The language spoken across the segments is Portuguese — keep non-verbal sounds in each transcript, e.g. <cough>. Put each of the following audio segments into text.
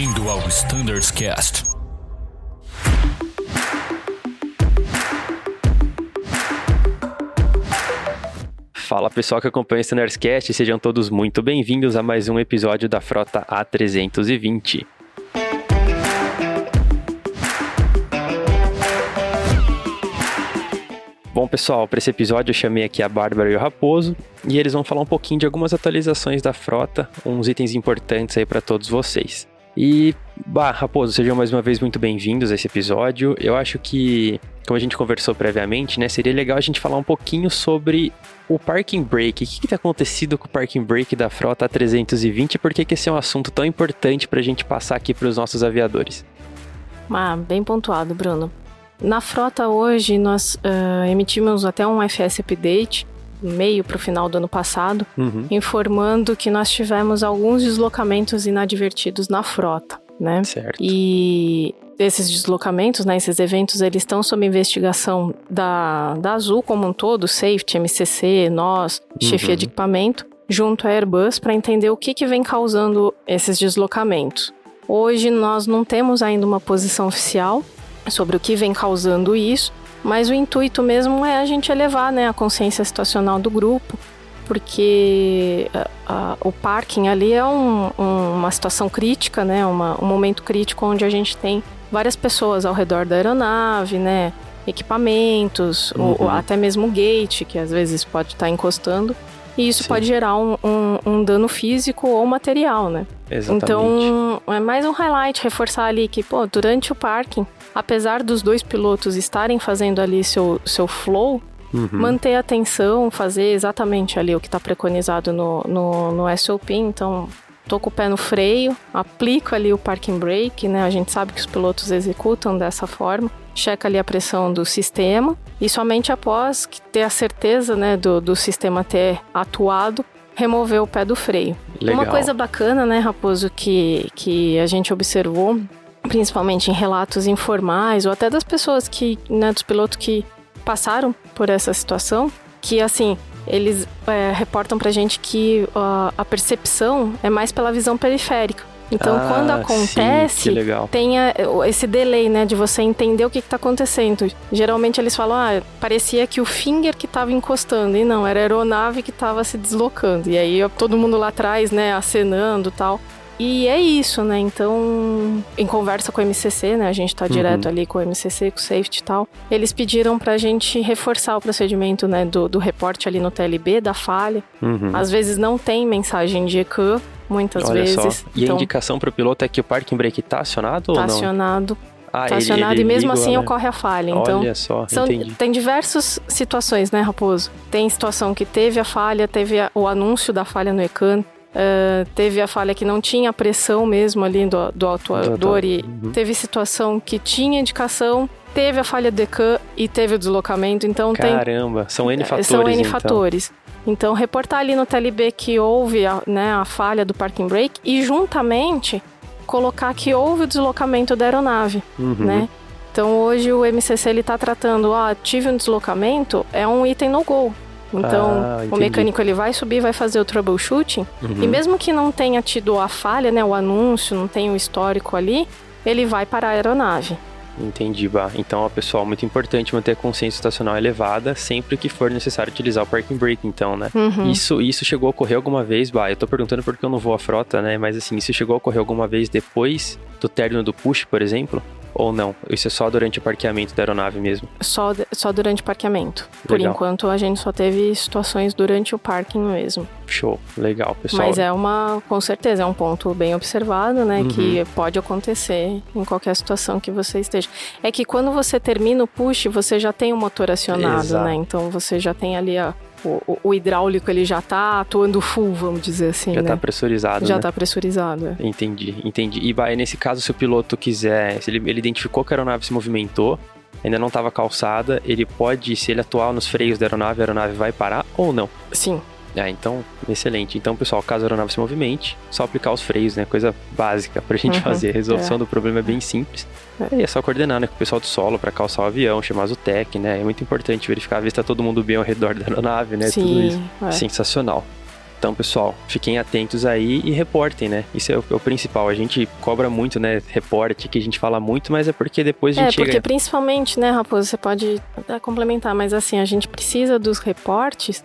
Bem-vindo ao Standards Cast. Fala pessoal que acompanha o Standards Cast, sejam todos muito bem-vindos a mais um episódio da Frota A320. Bom, pessoal, para esse episódio eu chamei aqui a Bárbara e o Raposo e eles vão falar um pouquinho de algumas atualizações da frota, uns itens importantes aí para todos vocês. E, bah, Raposo, sejam mais uma vez muito bem-vindos a esse episódio. Eu acho que, como a gente conversou previamente, né, seria legal a gente falar um pouquinho sobre o parking brake. O que tem acontecido com o parking brake da frota A320 e por que, que esse é um assunto tão importante para a gente passar aqui para os nossos aviadores? Ah, bem pontuado, Bruno. Na frota hoje, nós uh, emitimos até um FS Update, meio para o final do ano passado, Uhum. informando que nós tivemos alguns deslocamentos inadvertidos na frota, né? Certo. E esses deslocamentos, né, esses eventos, eles estão sob investigação da, da Azul como um todo, Safety, MCC, nós, chefia Uhum. de equipamento, junto à Airbus, para entender o que, que vem causando esses deslocamentos. Hoje nós não temos ainda uma posição oficial sobre o que vem causando isso, mas o intuito mesmo é a gente elevar né, a consciência situacional do grupo, porque a- a- o parking ali é um- um- uma situação crítica, né, uma- um momento crítico onde a gente tem várias pessoas ao redor da aeronave, né, equipamentos, Uhum. até mesmo o gate, que às vezes pode estar encostando, e isso Sim. pode gerar um, um- um dano físico ou material, né? Exatamente. Então, é mais um highlight, reforçar ali que, pô, durante o parking, apesar dos dois pilotos estarem fazendo ali seu, seu flow, Uhum. manter a atenção, fazer exatamente ali o que está preconizado no, no, no SOP. Então, tô com o pé no freio, aplico ali o parking brake, né? A gente sabe que os pilotos executam dessa forma. Checa ali a pressão do sistema e somente após ter a certeza né, do, do sistema ter atuado, remover o pé do freio. Legal. Uma coisa bacana, né, Raposo, que, que a gente observou, principalmente em relatos informais, ou até das pessoas que, né, dos pilotos que passaram por essa situação, que assim, eles é, reportam pra gente que ah, a percepção é mais pela visão periférica. Então, Ah, quando sim, acontece, legal. tenha esse delay, né, de você entender o que está acontecendo. Geralmente eles falam, ah, parecia que o finger que estava encostando, e não, era a aeronave que estava se deslocando. E aí todo mundo lá atrás, né, acenando e tal. E é isso, né? Então, em conversa com o MCC, né? A gente tá direto ali com o MCC, com o safety e tal. Eles pediram pra gente reforçar o procedimento, né? Do, do reporte ali no TLB, da falha. Uhum. Às vezes não tem mensagem de ECAN, muitas Olha vezes. só. E a então, indicação para o piloto é que o parking brake tá acionado tá ou não? acionado. Ah, tá ele- acionado ele e mesmo assim né? ocorre a falha. Então, Olha só, são, entendi. tem diversas situações, né, Raposo? Tem situação que teve a falha, teve a- o anúncio da falha no ECAN, eh, teve a falha que não tinha pressão mesmo ali do, do atuador e Uhum. teve situação que tinha indicação, teve a falha do ECAN e teve o deslocamento. Então, tem Caramba, são N fatores, são N então. fatores. Então, reportar ali no TLB que houve a, né, a falha do parking brake e, juntamente, colocar que houve o deslocamento da aeronave, Uhum. né? Então, hoje o MCC ele tá tratando, ah, tive um deslocamento, é um item no go. Então, Ah, o mecânico ele vai subir, vai fazer o troubleshooting, Uhum. e mesmo que não tenha tido a falha, né, o anúncio, não tenha o histórico ali, ele vai para a aeronave. Entendi, Bah. Então, ó, pessoal, muito importante manter a consciência estacional elevada sempre que for necessário utilizar o parking brake, então, né? Uhum. Isso, isso chegou a ocorrer alguma vez, Bah? Eu tô perguntando porque eu não vou à frota, né? Mas assim, isso chegou a ocorrer alguma vez depois do término do push, por exemplo? Ou não? Isso é só durante o parqueamento da aeronave mesmo? Só, só durante o parqueamento. Por Legal. enquanto, a gente só teve situações durante o parking mesmo. Show, legal, pessoal. Mas é uma, com certeza, é um ponto bem observado, né? Uhum. Que pode acontecer em qualquer situação que você esteja. É que quando você termina o push, você já tem o motor acionado, Exato. né? Então você já tem ali a, o, o- hidráulico, ele já tá atuando full, vamos dizer assim, Já né? tá pressurizado, já né? tá pressurizado. é. Entendi, entendi. E bah, nesse caso, se o piloto quiser, se ele, ele identificou que a aeronave se movimentou, ainda não estava calçada, ele pode, se ele atuar nos freios da aeronave, a aeronave vai parar ou não? Sim, Ah, então, excelente. Então, pessoal, caso a aeronave se movimente, só aplicar os freios, né? Coisa básica pra gente Uhum, fazer. A resolução é. do problema é bem simples. É, e é só coordenar, né? Com o pessoal do solo pra calçar o avião, chamar o Tech, né? É muito importante verificar, ver se tá todo mundo bem ao redor da aeronave, né? Tudo isso. sim. é. Sensacional. Então, pessoal, fiquem atentos aí e reportem, né? Isso é o, é o, principal. A gente cobra muito, né? Reporte, que a gente fala muito, mas é porque depois a gente É, porque chega... principalmente, né, Raposo, você pode complementar, mas assim, a gente precisa dos reportes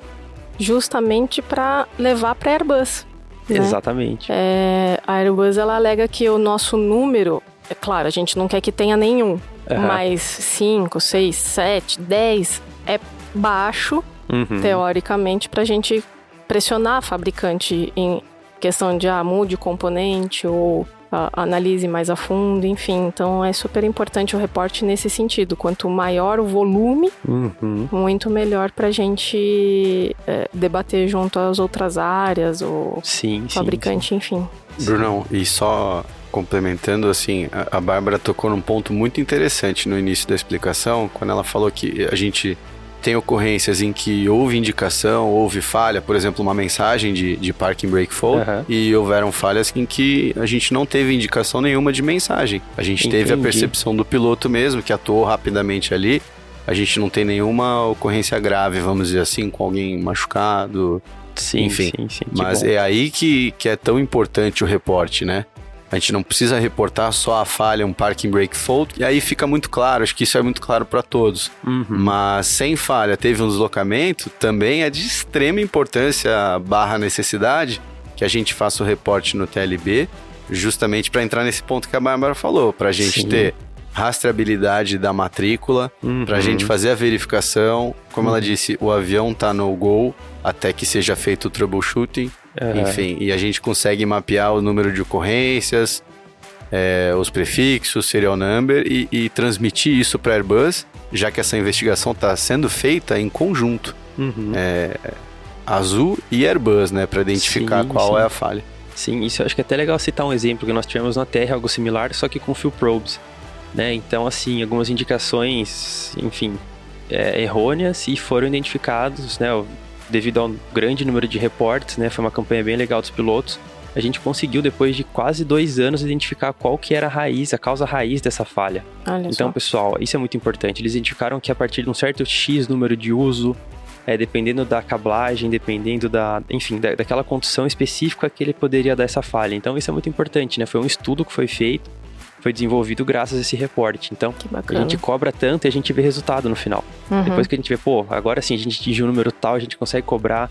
justamente para levar para Airbus. Né? Exatamente. É, a Airbus, ela alega que o nosso número, é claro, a gente não quer que tenha nenhum, uhum. mas 5, 6, 7, 10 é baixo, uhum. teoricamente, para a gente pressionar a fabricante em questão de ah, mude o componente ou ah, analise mais a fundo, enfim. Então é super importante o reporte nesse sentido. Quanto maior o volume, uhum. muito melhor para a gente é, debater junto às outras áreas, o sim, fabricante, sim, sim. enfim. Brunão, e só complementando, assim, a, a Bárbara tocou num ponto muito interessante no início da explicação, quando ela falou que a gente tem ocorrências em que houve indicação, houve falha, por exemplo, uma mensagem de, de parking brake fault, uhum. e houveram falhas em que a gente não teve indicação nenhuma de mensagem. A gente Entendi. teve a percepção do piloto mesmo, que atuou rapidamente ali. A gente não tem nenhuma ocorrência grave, vamos dizer assim, com alguém machucado. Sim, enfim. Sim, sim, Mas bom. é aí que, que é tão importante o reporte, né? A gente não precisa reportar só a falha, um parking brake fault, e aí fica muito claro, acho que isso é muito claro para todos. Uhum. Mas sem falha, teve um deslocamento, também é de extrema importância barra necessidade que a gente faça o reporte no TLB, justamente para entrar nesse ponto que a Bárbara falou, para a gente Sim. ter rastreabilidade da matrícula, uhum. para a gente fazer a verificação. Como uhum. ela disse, o avião tá no gol até que seja feito o troubleshooting. Uhum. Enfim, e a gente consegue mapear o número de ocorrências, é, os prefixos, serial number e, e transmitir isso para Airbus, já que essa investigação está sendo feita em conjunto. Uhum. É, Azul e Airbus, né, para identificar sim, qual sim. é a falha. Sim, isso eu acho que é até legal citar um exemplo que nós tivemos na Terra, algo similar, só que com field probes. Né? Então, assim, algumas indicações, enfim, é, errôneas e foram identificados, né? Devido ao grande número de reportes, né? Foi uma campanha bem legal dos pilotos. A gente conseguiu, depois de quase dois anos, identificar qual que era a raiz, a causa raiz dessa falha. Olha então, só. pessoal, isso é muito importante. Eles identificaram que a partir de um certo X número de uso, é, dependendo da cablagem, dependendo da, enfim, da, daquela condição específica que ele poderia dar essa falha. Então, isso é muito importante, né? Foi um estudo que foi feito foi desenvolvido graças a esse reporte. Então, a gente cobra tanto e a gente vê resultado no final. Uhum. Depois que a gente vê, pô, agora sim a gente atingiu um número tal, a gente consegue cobrar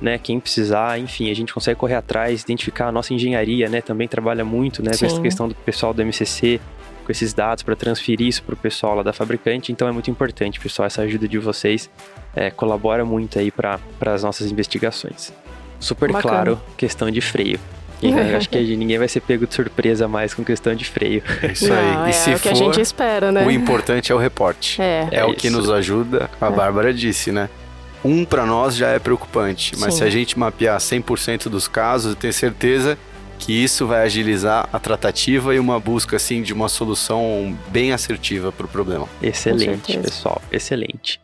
né, quem precisar, enfim, a gente consegue correr atrás, identificar a nossa engenharia, né, também trabalha muito, né, com essa questão do pessoal do MCC, com esses dados para transferir isso para o pessoal lá da fabricante, então é muito importante, pessoal, essa ajuda de vocês é, colabora muito aí para as nossas investigações. Super Bacana. claro, questão de freio. Eu acho que <laughs> ninguém vai ser pego de surpresa mais com questão de freio. É isso aí. Não, e é se o que for, a gente espera, né? O importante é o reporte. É, é, é o que nos ajuda. A é. Bárbara disse, né? Um para nós já é preocupante, mas Sim. se a gente mapear 100% dos casos, eu tenho certeza que isso vai agilizar a tratativa e uma busca assim de uma solução bem assertiva para o problema. Excelente, pessoal, excelente.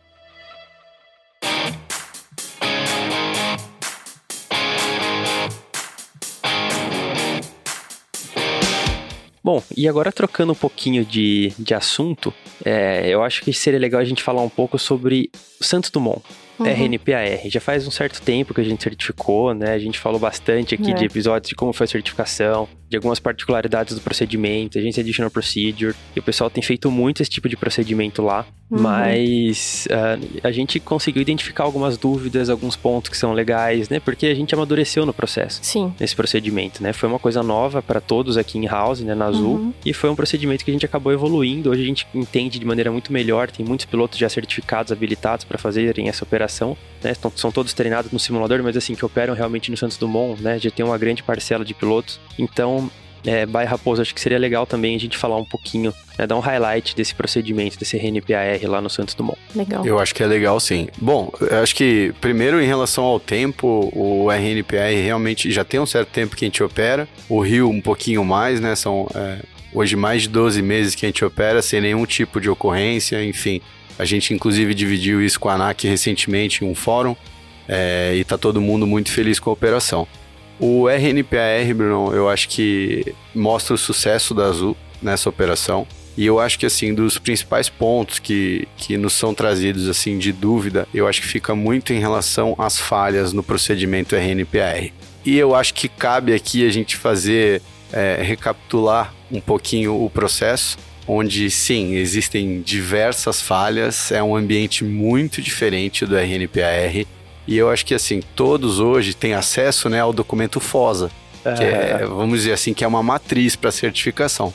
Bom, e agora trocando um pouquinho de, de assunto, é, eu acho que seria legal a gente falar um pouco sobre Santos Dumont uhum. RNPAR. Já faz um certo tempo que a gente certificou, né? A gente falou bastante aqui é. de episódios de como foi a certificação, de algumas particularidades do procedimento, Agência Additional Procedure. E o pessoal tem feito muito esse tipo de procedimento lá, uhum. mas uh, a gente conseguiu identificar algumas dúvidas, alguns pontos que são legais, né? Porque a gente amadureceu no processo. Sim. Nesse procedimento, né? Foi uma coisa nova para todos aqui em house, né? Na Azul. Uhum. E foi um procedimento que a gente acabou evoluindo. Hoje a gente entende de maneira muito melhor. Tem muitos pilotos já certificados, habilitados para fazerem essa operação né? São todos treinados no simulador, mas assim, que operam realmente no Santos Dumont, né? Já tem uma grande parcela de pilotos. Então, é, by Raposo, acho que seria legal também a gente falar um pouquinho, né, dar um highlight desse procedimento, desse RNPAR lá no Santos Dumont. Legal. Eu acho que é legal sim. Bom, acho que primeiro em relação ao tempo, o RNPAR realmente já tem um certo tempo que a gente opera, o Rio um pouquinho mais, né, são é, hoje mais de 12 meses que a gente opera sem nenhum tipo de ocorrência, enfim. A gente, inclusive, dividiu isso com a ANAC recentemente em um fórum é, e está todo mundo muito feliz com a operação. O RNPAR, Bruno, eu acho que mostra o sucesso da Azul nessa operação. E eu acho que, assim, dos principais pontos que, que nos são trazidos, assim, de dúvida, eu acho que fica muito em relação às falhas no procedimento RNPR. E eu acho que cabe aqui a gente fazer, é, recapitular um pouquinho o processo, onde, sim, existem diversas falhas, é um ambiente muito diferente do RNPR, e eu acho que, assim, todos hoje têm acesso, né, ao documento FOSA, que é, vamos dizer assim, que é uma matriz para certificação.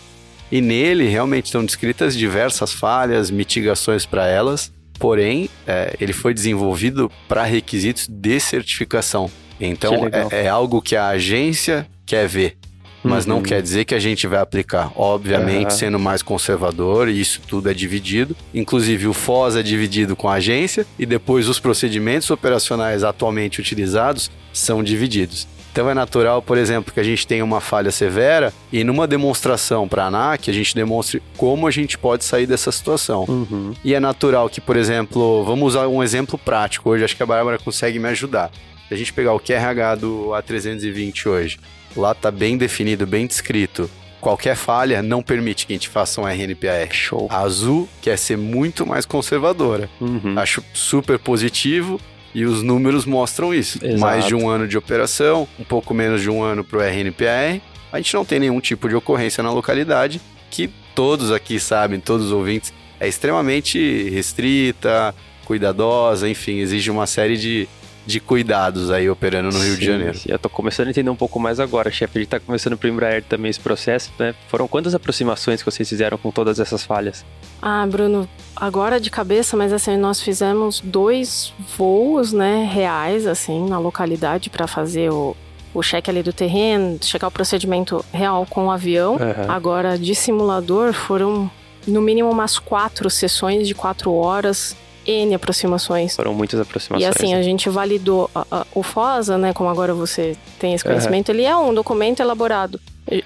E nele realmente estão descritas diversas falhas, mitigações para elas, porém, é, ele foi desenvolvido para requisitos de certificação. Então, é, é, algo que a agência quer ver, mas uhum. não quer dizer que a gente vai aplicar. Obviamente, uhum. sendo mais conservador, isso tudo é dividido. Inclusive, o FOS é dividido com a agência, e depois os procedimentos operacionais atualmente utilizados são divididos. Então é natural, por exemplo, que a gente tenha uma falha severa e numa demonstração para a ANAC a gente demonstre como a gente pode sair dessa situação. Uhum. E é natural que, por exemplo, vamos usar um exemplo prático hoje, acho que a Bárbara consegue me ajudar. Se a gente pegar o QRH do A320 hoje, lá está bem definido, bem descrito. Qualquer falha não permite que a gente faça um RNPR. Show. A Azul quer ser muito mais conservadora. Uhum. Acho super positivo e os números mostram isso. Exato. Mais de um ano de operação, um pouco menos de um ano para o RNPR. A gente não tem nenhum tipo de ocorrência na localidade, que todos aqui sabem, todos os ouvintes, é extremamente restrita, cuidadosa, enfim, exige uma série de, de cuidados aí operando no Rio de Janeiro. Sim, eu tô começando a entender um pouco mais agora, chefe. A gente tá começando pro Embraer também esse processo, né? Foram quantas aproximações que vocês fizeram com todas essas falhas? Ah, Bruno, agora de cabeça, mas assim, nós fizemos dois voos, né, reais, assim, na localidade para fazer o, o cheque ali do terreno, checar o procedimento real com o avião. Uhum. Agora, de simulador, foram no mínimo umas quatro sessões de quatro horas N aproximações. Foram muitas aproximações. E assim, a gente validou a, a, o FOSA, né? Como agora você tem esse conhecimento, uhum. ele é um documento elaborado.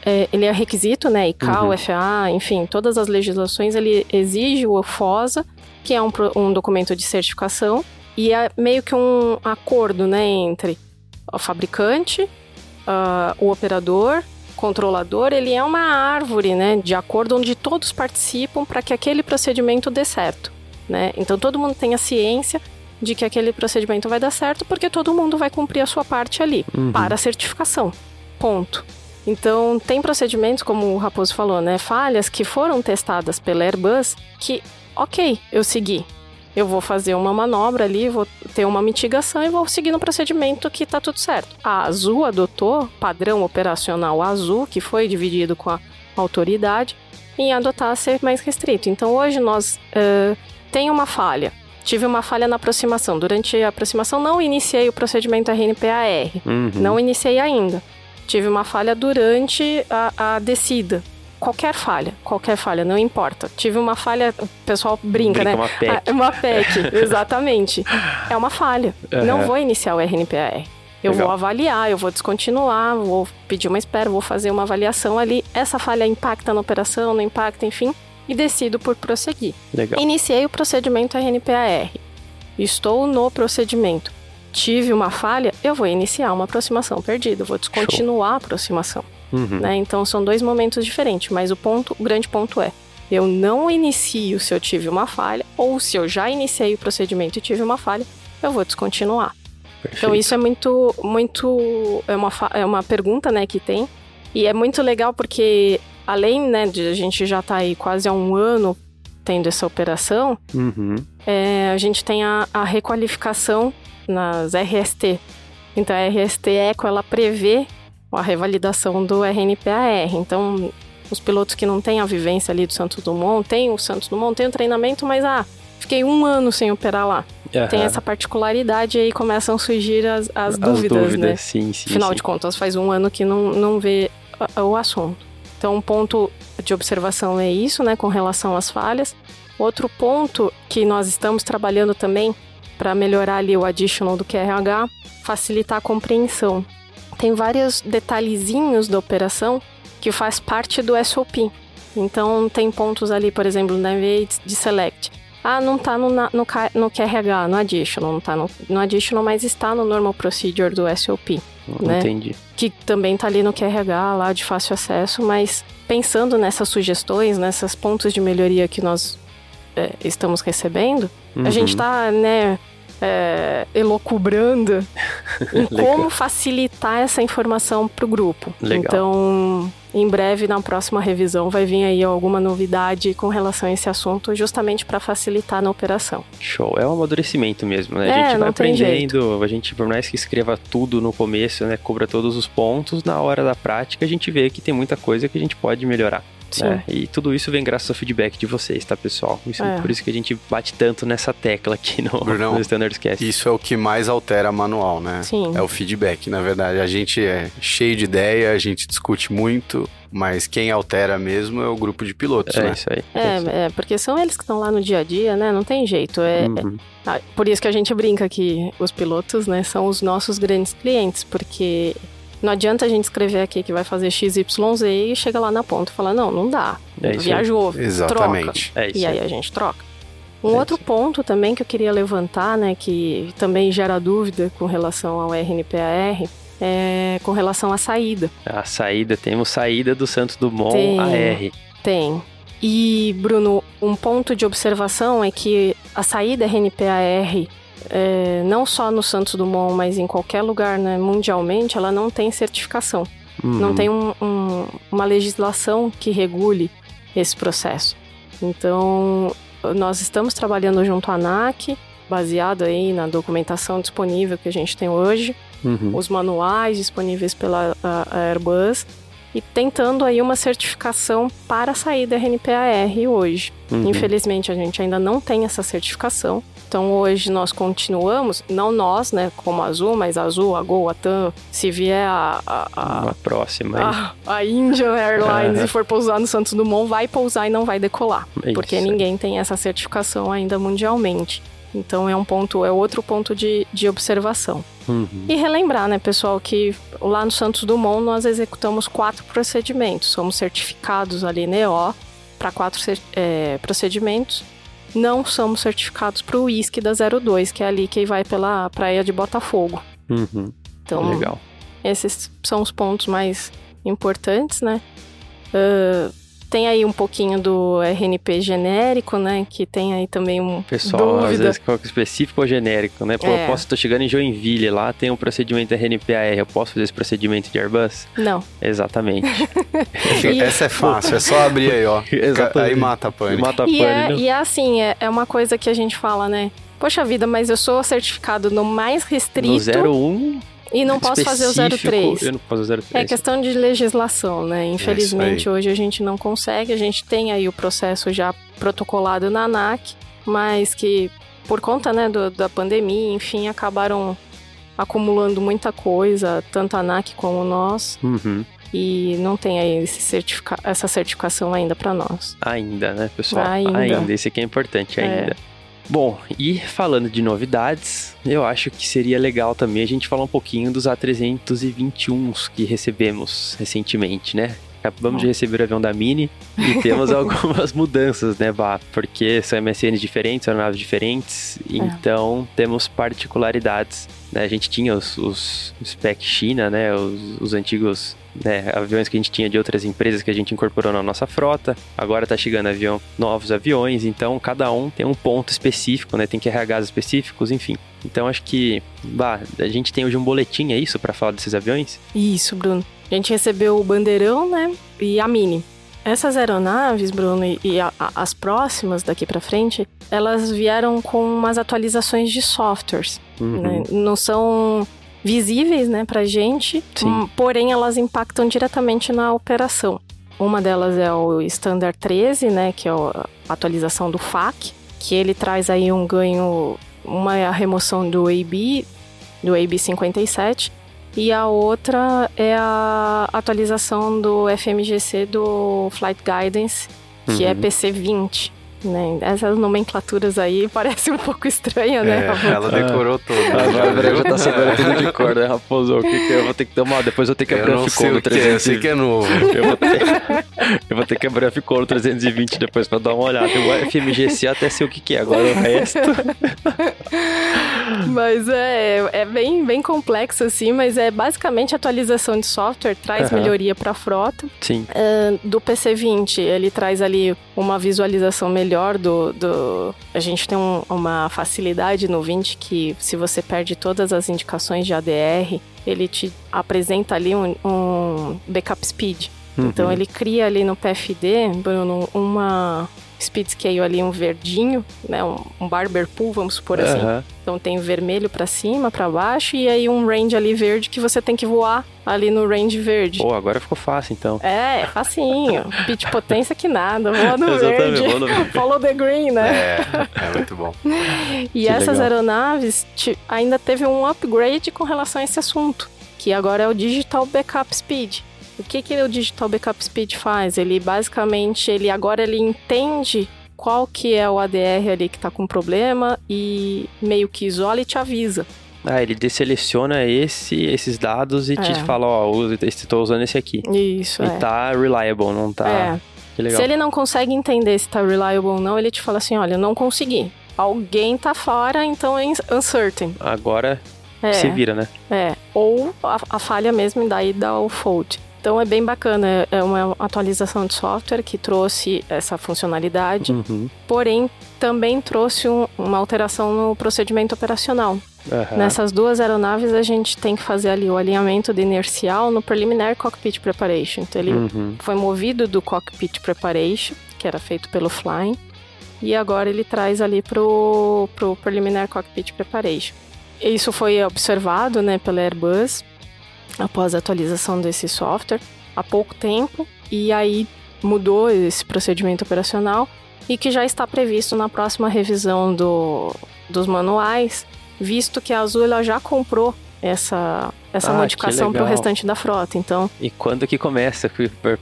É, ele é requisito, né? ICAO, uhum. FAA, enfim, todas as legislações, ele exige o FOSA, que é um, um documento de certificação, e é meio que um acordo, né? Entre o fabricante, uh, o operador controlador, ele é uma árvore, né, de acordo onde todos participam para que aquele procedimento dê certo né? Então todo mundo tem a ciência de que aquele procedimento vai dar certo porque todo mundo vai cumprir a sua parte ali uhum. para a certificação. Ponto. Então, tem procedimentos, como o Raposo falou, né? Falhas que foram testadas pela Airbus que, ok, eu segui. Eu vou fazer uma manobra ali, vou ter uma mitigação e vou seguir no procedimento que tá tudo certo. A Azul adotou padrão operacional Azul, que foi dividido com a autoridade, em adotar ser mais restrito. Então, hoje nós uh, tem uma falha. Tive uma falha na aproximação. Durante a aproximação, não iniciei o procedimento RNPAR. Uhum. Não iniciei ainda. Tive uma falha durante a, a descida qualquer falha, qualquer falha, não importa. Tive uma falha, o pessoal brinca, brinca né? Uma PEC. Ah, uma PEC, <laughs> exatamente. É uma falha. Uhum. Não vou iniciar o RNPR. Eu Legal. vou avaliar, eu vou descontinuar, vou pedir uma espera, vou fazer uma avaliação ali. Essa falha impacta na operação, não impacta, enfim e decido por prosseguir. Legal. Iniciei o procedimento RNPAR. Estou no procedimento. Tive uma falha, eu vou iniciar uma aproximação perdida, vou descontinuar Show. a aproximação. Uhum. Né? Então são dois momentos diferentes, mas o ponto, o grande ponto é: eu não inicio se eu tive uma falha, ou se eu já iniciei o procedimento e tive uma falha, eu vou descontinuar. Perfeito. Então isso é muito, muito é uma, é uma pergunta, né, que tem e é muito legal porque além né, de a gente já estar tá aí quase há um ano tendo essa operação, uhum. é, a gente tem a, a, requalificação nas RST. Então a RST Eco ela prevê a revalidação do RNPAR. Então os pilotos que não têm a vivência ali do Santos Dumont, tem o Santos Dumont, tem o treinamento, mas ah, fiquei um ano sem operar lá. Uhum. Tem essa particularidade e aí começam a surgir as, as, as dúvidas, dúvidas, né? Sim, sim. Afinal sim. de contas, faz um ano que não, não vê o assunto. Então, um ponto de observação é isso, né, com relação às falhas. Outro ponto que nós estamos trabalhando também para melhorar ali o additional do QRH, facilitar a compreensão. Tem vários detalhezinhos da operação que faz parte do SOP. Então, tem pontos ali, por exemplo, na vez de select. Ah, não tá no, no, no QRH, no additional, não tá no, no additional, mas está no normal procedure do SOP. Né? Entendi. Que também tá ali no QRH, lá de fácil acesso, mas pensando nessas sugestões, nesses pontos de melhoria que nós é, estamos recebendo, Uhum. a gente tá, né, é, elocubrando em <laughs> como facilitar essa informação para o grupo. Legal. Então, em breve, na próxima revisão, vai vir aí alguma novidade com relação a esse assunto, justamente para facilitar na operação. Show. É um amadurecimento mesmo, né? É, a gente vai aprendendo, a gente, por mais que escreva tudo no começo, né? Cubra todos os pontos, na hora da prática a gente vê que tem muita coisa que a gente pode melhorar. Né? E tudo isso vem graças ao feedback de vocês, tá, pessoal? Isso, É. Por isso que a gente bate tanto nessa tecla aqui no, Brunão, no Standards Cast. Isso é o que mais altera manual, né? Sim. É o feedback, na verdade. A gente é cheio de ideia, a gente discute muito, mas quem altera mesmo é o grupo de pilotos, É né? isso aí. isso aí. É, é, porque são eles que estão lá no dia a dia, né? Não tem jeito. É, Uhum. Ah, Por isso que a gente brinca que os pilotos, né, são os nossos grandes clientes, porque não adianta a gente escrever aqui que vai fazer XYZ e chega lá na ponta e fala, não, não dá. É isso aí. Viajou, Exatamente. troca. É isso E aí aí. a gente troca. Um É outro isso ponto também que eu queria levantar, né, que também gera dúvida com relação ao RNPAR, é com relação à saída. A saída, temos saída do Santos Dumont Tem. AR. Tem. E, Bruno, um ponto de observação é que a saída RNPAR, é, não só no Santos Dumont, mas em qualquer lugar né, mundialmente, ela não tem certificação. Não Uhum. tem um- um- uma legislação que regule esse processo. Então, nós estamos trabalhando junto à ANAC, baseado aí na documentação disponível que a gente tem hoje, Uhum. os manuais disponíveis pela Airbus e tentando aí uma certificação para a saída RNPAR hoje. Uhum. Infelizmente a gente ainda não tem essa certificação. Então hoje nós continuamos, não nós, né, como a Azul, mas a Azul, a Gol, a TAM, se vier a, a, a, Uma próxima a, a Indian Airlines e for pousar no Santos Dumont, vai pousar e não vai decolar. Porque isso aí. ninguém tem essa certificação ainda mundialmente. Então é um ponto, é outro ponto de, de observação. Uhum. E relembrar, né, pessoal, que lá no Santos Dumont nós executamos quatro procedimentos. Somos certificados ali NEO para quatro é, procedimentos. Não somos certificados para o uísque da 02, que é ali que vai pela praia de Botafogo. Uhum. Então, Legal. esses são os pontos mais importantes, né? Ah, tem aí um pouquinho do RNP genérico, né? Que tem aí também um Pessoal, às dúvida. vezes coloca específico ou genérico, né? Pô, É. eu posso, tô chegando em Joinville, lá tem um procedimento RNPAR, eu posso fazer esse procedimento de Airbus? Não. Exatamente. E- Essa é fácil, é só abrir aí, ó. <laughs> Exatamente. Aí mata a pane. Mata a E é, né? e é assim, é, é uma coisa que a gente fala, né? Poxa vida, mas eu sou certificado no mais No restrito 01, e não posso fazer o específico, 03. Eu não posso fazer o 03. É questão de legislação, né? Infelizmente, aí. hoje a gente não consegue. A gente tem aí o processo já protocolado na ANAC, mas que por conta né, do- da pandemia, enfim, acabaram acumulando muita coisa, tanto a ANAC como nós, Uhum. e não tem aí esse certifica- essa certificação ainda para nós. Ainda, né, pessoal? Ainda. Esse aqui é importante É. Bom, e falando de novidades, eu acho que seria legal também a gente falar um pouquinho dos A321s que recebemos recentemente, né? Acabamos de receber o avião da Mini e temos <laughs> algumas mudanças, né, Bah? Porque são MSNs diferentes, são aeronaves diferentes, então temos particularidades. Né? A gente tinha os, os spec China, né? Os, os antigos né, aviões que a gente tinha de outras empresas que a gente incorporou na nossa frota. Agora tá chegando avião, novos aviões, então cada um tem um ponto específico, né? Tem QRHs específicos, enfim. Então acho que, bah, a gente tem hoje um boletim, é isso, para falar desses aviões? Isso, Bruno. A gente recebeu o Bandeirão, né? E a Mini. Essas aeronaves, Bruno, e- a- a- as próximas daqui pra frente, elas vieram com umas atualizações de softwares. Uhum. né? Não são visíveis, né, pra gente, Sim. hum, porém elas impactam diretamente na operação. Uma delas é o Standard 13, né, que é a atualização do FAC, que ele traz aí um ganho, uma é a remoção do AB, do AB 57, e a outra é a atualização do FMGC do Flight Guidance, que é Uhum. PC 20. Né? Essas nomenclaturas aí <laughs> parecem um pouco estranhas, né? É, ela decorou tudo. A Bárbara já tá sabendo tudo de cor, né, Raposo? O que, que eu vou ter que tomar? Depois eu tenho que abrir a Ficou no 320. Eu sei que é novo. Eu vou, ter, eu vou ter que abrir a Ficou no 320 depois pra dar uma olhada. O FMGC até sei o que, que é, agora o resto. <laughs> mas é, é bem, bem complexo, assim, mas é basicamente atualização de software, traz uhum. melhoria pra frota. Sim. Uh, do PC20, ele traz ali uma visualização melhor do. do... A gente tem um, uma facilidade no 20 que, se você perde todas as indicações de ADR, ele te apresenta ali um, um backup speed. Uhum. Então ele cria ali no PFD, Bruno, uma speed scale ali um verdinho, né, um, um barber pool, vamos supor assim. Então tem vermelho para cima, para baixo e aí um range ali verde que você tem que voar ali no range verde. Pô, agora ficou fácil então. É, facinho. <laughs> Pitch potência que nada, voa no verde. <laughs> Follow the green, né? É, é muito bom. <laughs> e que essas legal. aeronaves ainda teve um upgrade com relação a esse assunto, que agora é o Digital Backup Speed. O que, que o Digital Backup Speed faz? Ele basicamente, ele agora ele entende qual que é o ADR ali que está com problema e meio que isola e te avisa. Ah, ele deseleciona esse, esses dados e é. te fala, ó, oh, estou usando esse aqui. Isso, E é. tá reliable, não tá... É. Se ele não consegue entender se tá reliable ou não, ele te fala assim, olha, não consegui. Alguém tá fora, então é uncertain. Agora é. se vira, né? É. Ou a, a falha mesmo, daí dá o fault. Então é bem bacana, é uma atualização de software que trouxe essa funcionalidade, uhum. porém também trouxe um, uma alteração no procedimento operacional. Uhum. Nessas duas aeronaves a gente tem que fazer ali o alinhamento de inercial no Preliminary Cockpit Preparation. Então ele uhum. foi movido do Cockpit Preparation, que era feito pelo Flying, e agora ele traz ali pro, pro Preliminary Cockpit Preparation. Isso foi observado né, pela Airbus após a atualização desse software há pouco tempo e aí mudou esse procedimento operacional e que já está previsto na próxima revisão do, dos manuais, visto que a Azul já comprou essa, essa ah, modificação para o restante da frota. Então. E quando que começa?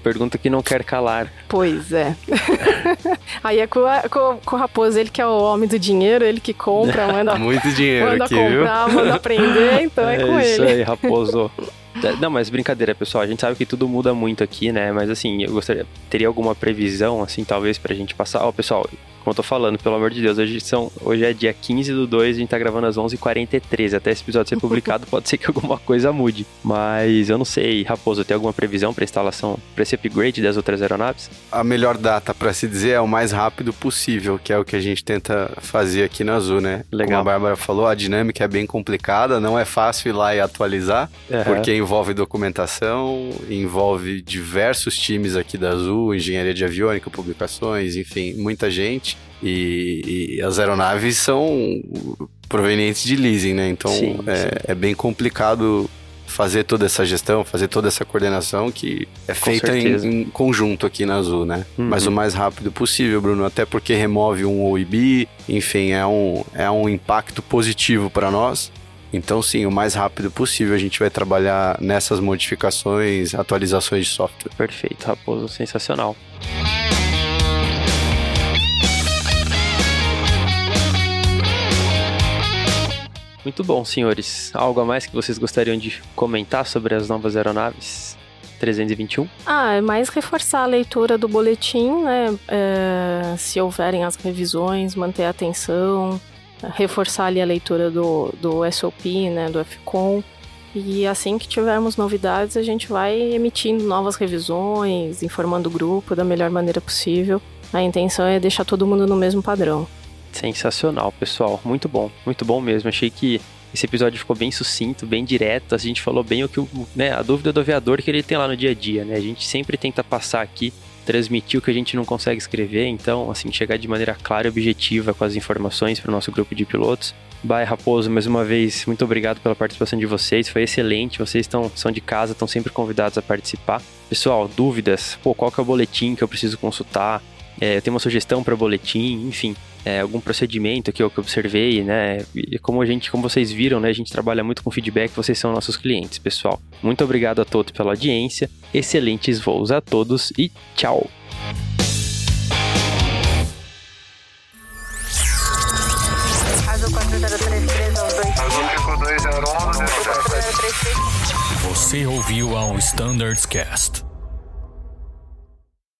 Pergunta que não quer calar. Pois é. <laughs> Aí é com, com, com, o Raposo, ele que é o homem do dinheiro, ele que compra, <laughs> manda. Muito dinheiro manda aqui, comprar, viu? manda aprender, então é, é com isso ele. Isso aí, Raposo. <laughs> Não, mas brincadeira, pessoal. A gente sabe que tudo muda muito aqui, né? Mas assim, eu gostaria. Teria alguma previsão, assim, talvez, pra gente passar. Ó, pessoal, como eu tô falando, pelo amor de Deus, hoje, são, hoje é dia 15 do 2, a gente tá gravando às 11h43. Até esse episódio ser publicado, <laughs> pode ser que alguma coisa mude. Mas eu não sei, Raposo, tem alguma previsão para instalação, para esse upgrade das outras aeronaves? A melhor data para se dizer é o mais rápido possível, que é o que a gente tenta fazer aqui na Azul, né? Legal. Como a Bárbara falou, a dinâmica é bem complicada, não é fácil ir lá e atualizar, uhum. porque envolve documentação, envolve diversos times aqui da Azul, engenharia de aviônica, publicações, enfim, muita gente. E, e, as aeronaves são provenientes de leasing, né? Então sim, é, sim. é, bem complicado fazer toda essa gestão, fazer toda essa coordenação que é Com feita em, em, conjunto aqui na Azul, né? Uhum. Mas o mais rápido possível, Bruno, até porque remove um OIB, enfim, é um, é um impacto positivo para nós. Então, sim, o mais rápido possível a gente vai trabalhar nessas modificações, atualizações de software. Perfeito, Raposo, sensacional. Muito bom, senhores. Algo a mais que vocês gostariam de comentar sobre as novas aeronaves? 321? Ah, é mais reforçar a leitura do boletim, né? É, se houverem as revisões, manter a atenção, reforçar ali a leitura do, do SOP, né? Do FCOM. E assim que tivermos novidades, a gente vai emitindo novas revisões, informando o grupo da melhor maneira possível. A intenção é deixar todo mundo no mesmo padrão. Sensacional, pessoal. Muito bom, muito bom mesmo. Achei que esse episódio ficou bem sucinto, bem direto. A gente falou bem o que né, a dúvida do aviador que ele tem lá no dia a dia, né? A gente sempre tenta passar aqui, transmitir o que a gente não consegue escrever, então, assim, chegar de maneira clara e objetiva com as informações para o nosso grupo de pilotos. Bye, Raposo, mais uma vez, muito obrigado pela participação de vocês, foi excelente. Vocês estão, são de casa, estão sempre convidados a participar. Pessoal, dúvidas? Pô, qual que é o boletim que eu preciso consultar? É, eu tenho uma sugestão para boletim, enfim é, algum procedimento que eu, que eu observei, né? E como a gente, como vocês viram, né? A gente trabalha muito com feedback, vocês são nossos clientes, pessoal. Muito obrigado a todos pela audiência, excelentes voos a todos e tchau! Você ouviu ao Standards Cast.